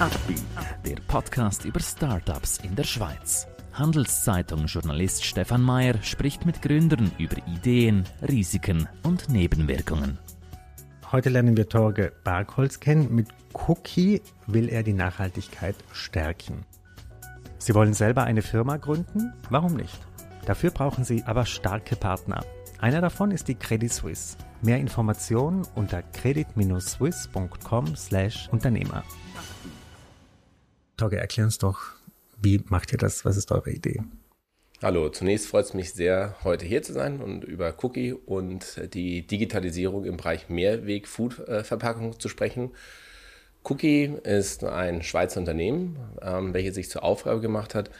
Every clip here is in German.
Upbeat, der Podcast über Startups in der Schweiz. Handelszeitung-Journalist Stefan Mayer spricht mit Gründern über Ideen, Risiken und Nebenwirkungen. Heute lernen wir Torge Bergholz kennen. Mit Cookie will er die Nachhaltigkeit stärken. Sie wollen selber eine Firma gründen? Warum nicht? Dafür brauchen Sie aber starke Partner. Einer davon ist die Credit Suisse. Mehr Informationen unter credit-swiss.com/Unternehmer. Torge, erklär uns doch, wie macht ihr das? Was ist eure Idee? Hallo, zunächst freut es mich sehr, heute hier zu sein und über Cookie und die Digitalisierung im Bereich Mehrweg-Food-Verpackung zu sprechen. Cookie ist ein Schweizer Unternehmen, ähm, welches sich zur Aufgabe gemacht hat,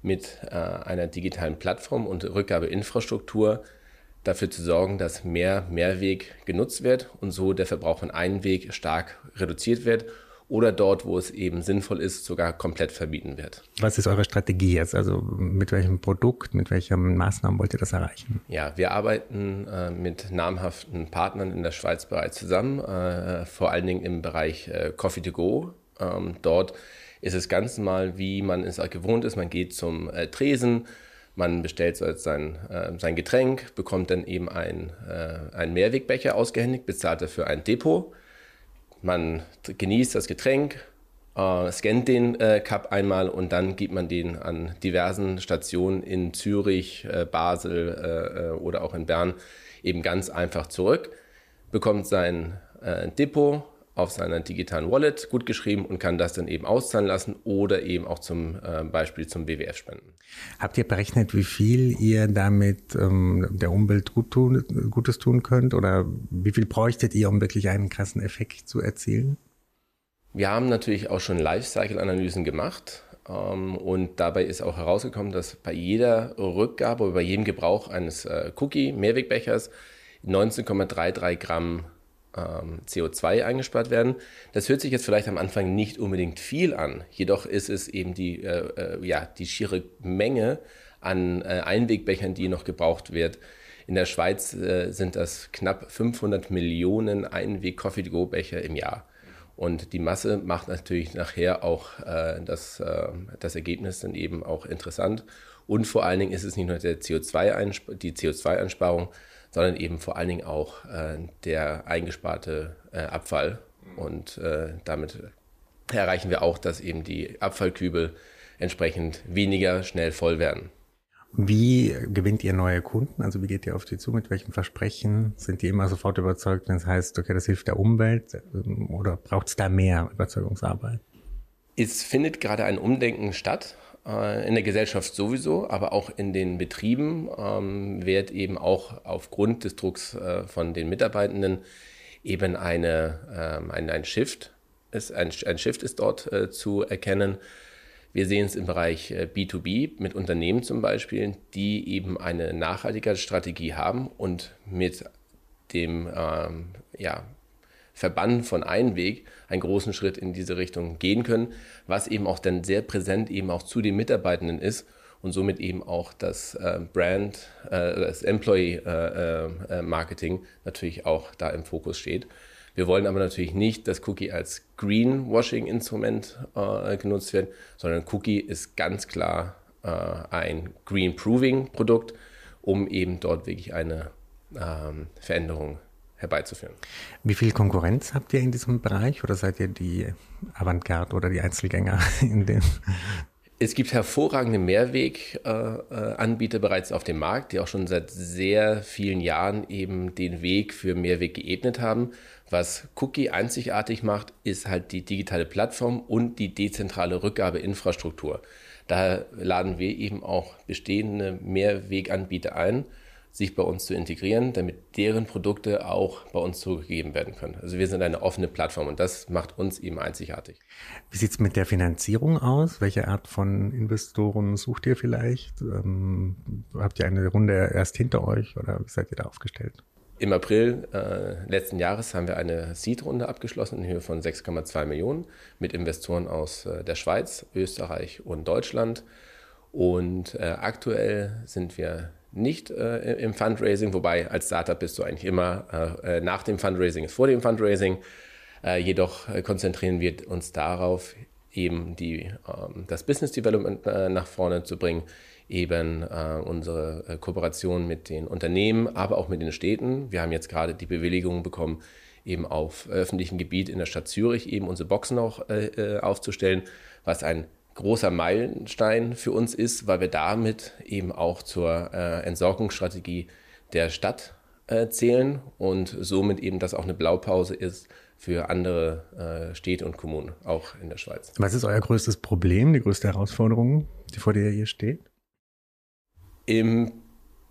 mit äh, einer digitalen Plattform und Rückgabeinfrastruktur dafür zu sorgen, dass mehr Mehrweg genutzt wird und so der Verbrauch von Einweg stark reduziert wird oder dort, wo es eben sinnvoll ist, sogar komplett verbieten wird. Was ist eure Strategie jetzt? Also mit welchem Produkt, mit welchen Maßnahmen wollt ihr das erreichen? Ja, wir arbeiten äh, mit namhaften Partnern in der Schweiz bereits zusammen, äh, vor allen Dingen im Bereich äh, Coffee to Go. Ähm, dort ist es ganz normal, wie man es gewohnt ist. Man geht zum äh, Tresen, man bestellt sein, äh, sein Getränk, bekommt dann eben ein, äh, einen Mehrwegbecher ausgehändigt, bezahlt dafür ein Depot man genießt das Getränk, äh, scannt den äh, Cup einmal und dann gibt man den an diversen Stationen in Zürich, äh, Basel äh, äh, oder auch in Bern eben ganz einfach zurück, bekommt sein äh, Depot auf seiner digitalen Wallet gut geschrieben und kann das dann eben auszahlen lassen oder eben auch zum äh, Beispiel zum BWF spenden. Habt ihr berechnet, wie viel ihr damit ähm, der Umwelt gut tun, Gutes tun könnt oder wie viel bräuchtet ihr, um wirklich einen krassen Effekt zu erzielen? Wir haben natürlich auch schon Lifecycle-Analysen gemacht ähm, und dabei ist auch herausgekommen, dass bei jeder Rückgabe oder bei jedem Gebrauch eines äh, Cookie-Mehrwegbechers 19,33 Gramm ähm, CO2 eingespart werden. Das hört sich jetzt vielleicht am Anfang nicht unbedingt viel an, jedoch ist es eben die, äh, äh, ja, die schiere Menge an äh, Einwegbechern, die noch gebraucht wird. In der Schweiz äh, sind das knapp 500 Millionen Einweg-Coffee-to-go-Becher im Jahr. Und die Masse macht natürlich nachher auch äh, das, äh, das Ergebnis dann eben auch interessant. Und vor allen Dingen ist es nicht nur der CO2 die CO2-Einsparung, sondern eben vor allen Dingen auch äh, der eingesparte äh, Abfall. Und äh, damit erreichen wir auch, dass eben die Abfallkübel entsprechend weniger schnell voll werden. Wie gewinnt ihr neue Kunden? Also wie geht ihr auf die zu? Mit welchem Versprechen? Sind die immer sofort überzeugt, wenn es heißt, okay, das hilft der Umwelt? Oder braucht es da mehr Überzeugungsarbeit? Es findet gerade ein Umdenken statt in der Gesellschaft sowieso, aber auch in den Betrieben ähm, wird eben auch aufgrund des Drucks äh, von den Mitarbeitenden eben eine, ähm, ein, ein Shift ist, ein, ein Shift ist dort äh, zu erkennen. Wir sehen es im Bereich äh, B2B mit Unternehmen zum Beispiel, die eben eine nachhaltige Strategie haben und mit dem ähm, ja, Verbannen von Einweg einen großen Schritt in diese Richtung gehen können, was eben auch dann sehr präsent eben auch zu den Mitarbeitenden ist und somit eben auch das äh, Brand, äh, das Employee äh, Marketing natürlich auch da im Fokus steht. Wir wollen aber natürlich nicht, dass Cookie als Greenwashing-Instrument genutzt wird, sondern Cookie ist ganz klar ein Green-Proving-Produkt, um eben dort wirklich eine ähm, Veränderung herbeizuführen. Wie viel Konkurrenz habt ihr in diesem Bereich oder seid ihr die Avantgarde oder die Einzelgänger in dem? Es gibt hervorragende Mehrweganbieter bereits auf dem Markt, die auch schon seit sehr vielen Jahren eben den Weg für Mehrweg geebnet haben. Was Cookie einzigartig macht, ist halt die digitale Plattform und die dezentrale Rückgabeinfrastruktur. Da laden wir eben auch bestehende Mehrweganbieter ein, sich bei uns zu integrieren, damit deren Produkte auch bei uns zurückgegeben werden können. Also wir sind eine offene Plattform und das macht uns eben einzigartig. Wie sieht's mit der Finanzierung aus? Welche Art von Investoren sucht ihr vielleicht? Ähm, habt ihr eine Runde erst hinter euch oder wie seid ihr da aufgestellt? Im April äh, letzten Jahres haben wir eine Seed-Runde abgeschlossen in Höhe von 6,2 Millionen mit Investoren aus äh, der Schweiz, Österreich und Deutschland. Und äh, aktuell sind wir nicht äh, im Fundraising, wobei als Startup bist du eigentlich immer äh, äh nach dem Fundraising ist vor dem Fundraising. Äh, jedoch äh, konzentrieren wir uns darauf, eben die, ähm, das Business Development äh, nach vorne zu bringen, eben unsere Kooperation mit den Unternehmen, aber auch mit den Städten. Wir haben jetzt gerade die Bewilligung bekommen, eben auf öffentlichem Gebiet in der Stadt Zürich eben unsere Boxen auch aufzustellen, was ein großer Meilenstein für uns ist, weil wir damit eben auch zur äh, Entsorgungsstrategie der Stadt äh, zählen und somit eben das auch eine Blaupause ist für andere äh, Städte und Kommunen, auch in der Schweiz. Was ist euer größtes Problem, die größte Herausforderung, die vor der ihr hier steht? Im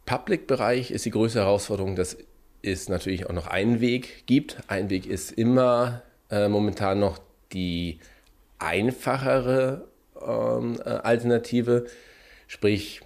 Public-Bereich ist die größte Herausforderung, dass es natürlich auch noch einen Weg gibt. Ein Weg ist immer äh, momentan noch die einfachere Alternative, sprich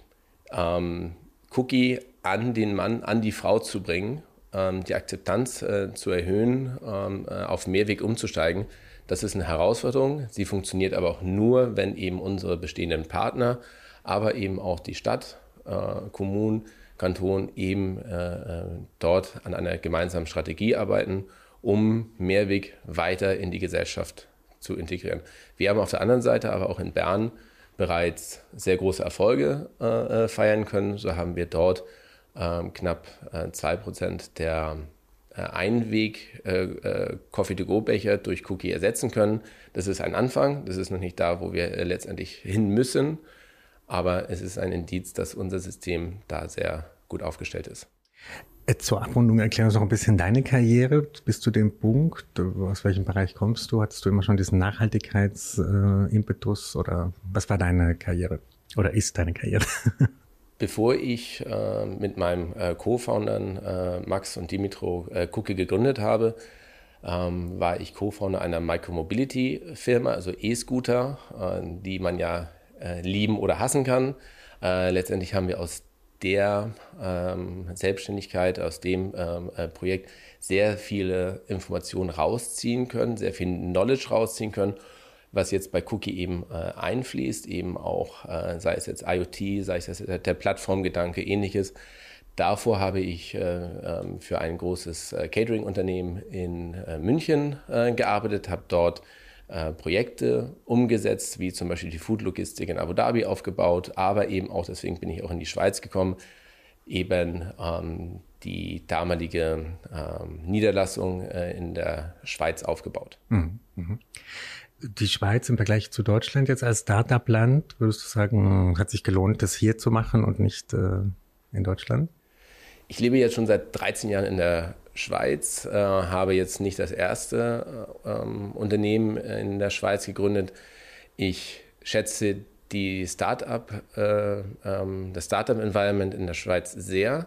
ähm, Cookie an den Mann, an die Frau zu bringen, ähm, die Akzeptanz äh, zu erhöhen, ähm, äh, auf Mehrweg umzusteigen. Das ist eine Herausforderung. Sie funktioniert aber auch nur, wenn eben unsere bestehenden Partner, aber eben auch die Stadt, äh, Kommunen, Kanton eben äh, äh, dort an einer gemeinsamen Strategie arbeiten, um Mehrweg weiter in die Gesellschaft zu integrieren. Wir haben auf der anderen Seite aber auch in Bern bereits sehr große Erfolge äh, äh feiern können. So haben wir dort ähm, knapp äh, 2% der äh, Einweg äh, äh, Coffee-to-go-Becher durch Cookie ersetzen können. Das ist ein Anfang, das ist noch nicht da, wo wir letztendlich hin müssen, aber es ist ein Indiz, dass unser System da sehr gut aufgestellt ist. Zur Abrundung erklär uns noch ein bisschen deine Karriere bis zu dem Punkt. Aus welchem Bereich kommst du? Hattest du immer schon diesen Nachhaltigkeitsimpetus oder was war deine Karriere oder ist deine Karriere? Bevor ich äh, mit meinem äh, Co-Foundern äh, Max und Dimitro äh, Cookie gegründet habe, ähm, war ich Co-Founder einer Micromobility-Firma, also E-Scooter, äh, die man ja äh, lieben oder hassen kann. letztendlich haben wir aus der ähm, Selbstständigkeit, aus dem ähm, Projekt sehr viele Informationen rausziehen können, sehr viel Knowledge rausziehen können was jetzt bei Cookie eben äh, einfließt, eben auch, äh, sei es jetzt IoT, sei es jetzt der Plattformgedanke, ähnliches. Davor habe ich äh, ähm, für ein großes äh, Catering-Unternehmen in äh, München äh, gearbeitet, habe dort Projekte umgesetzt, wie zum Beispiel die Food-Logistik in Abu Dhabi aufgebaut, aber eben auch, deswegen bin ich auch in die Schweiz gekommen, eben ähm, die damalige ähm, Niederlassung in der Schweiz aufgebaut. Mhm. Mhm die Schweiz im Vergleich zu Deutschland jetzt als Startup-Land, würdest du sagen, hat sich gelohnt, das hier zu machen und nicht äh, in Deutschland? Ich lebe jetzt schon seit 13 Jahren in der Schweiz, äh, habe jetzt nicht das erste äh, ähm, Unternehmen in der Schweiz gegründet. Ich schätze die Startup, äh, ähm, das Startup-Environment in der Schweiz sehr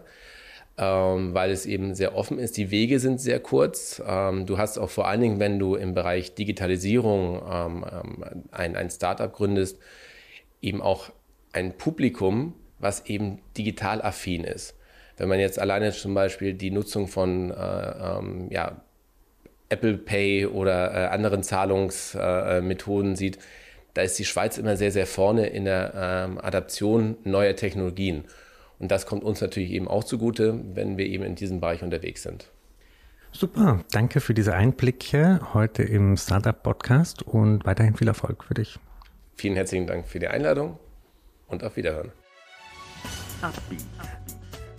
ähm, weil es eben sehr offen ist. Die Wege sind sehr kurz. Ähm, du hast auch vor allen Dingen, wenn du im Bereich Digitalisierung ähm, ähm ein, ein Startup gründest, eben auch ein Publikum, was eben digital affin ist. Wenn man jetzt alleine zum Beispiel die Nutzung von äh, ähm, ja, Apple Pay oder äh, anderen Zahlungsmethoden äh, sieht, da ist die Schweiz immer sehr, sehr vorne in der ähm, Adaption neuer Technologien. Und das kommt uns natürlich eben auch zugute, wenn wir eben in diesem Bereich unterwegs sind. Super, danke für diese Einblicke heute im Startup Podcast und weiterhin viel Erfolg für dich. Vielen herzlichen Dank für die Einladung und auf Wiederhören.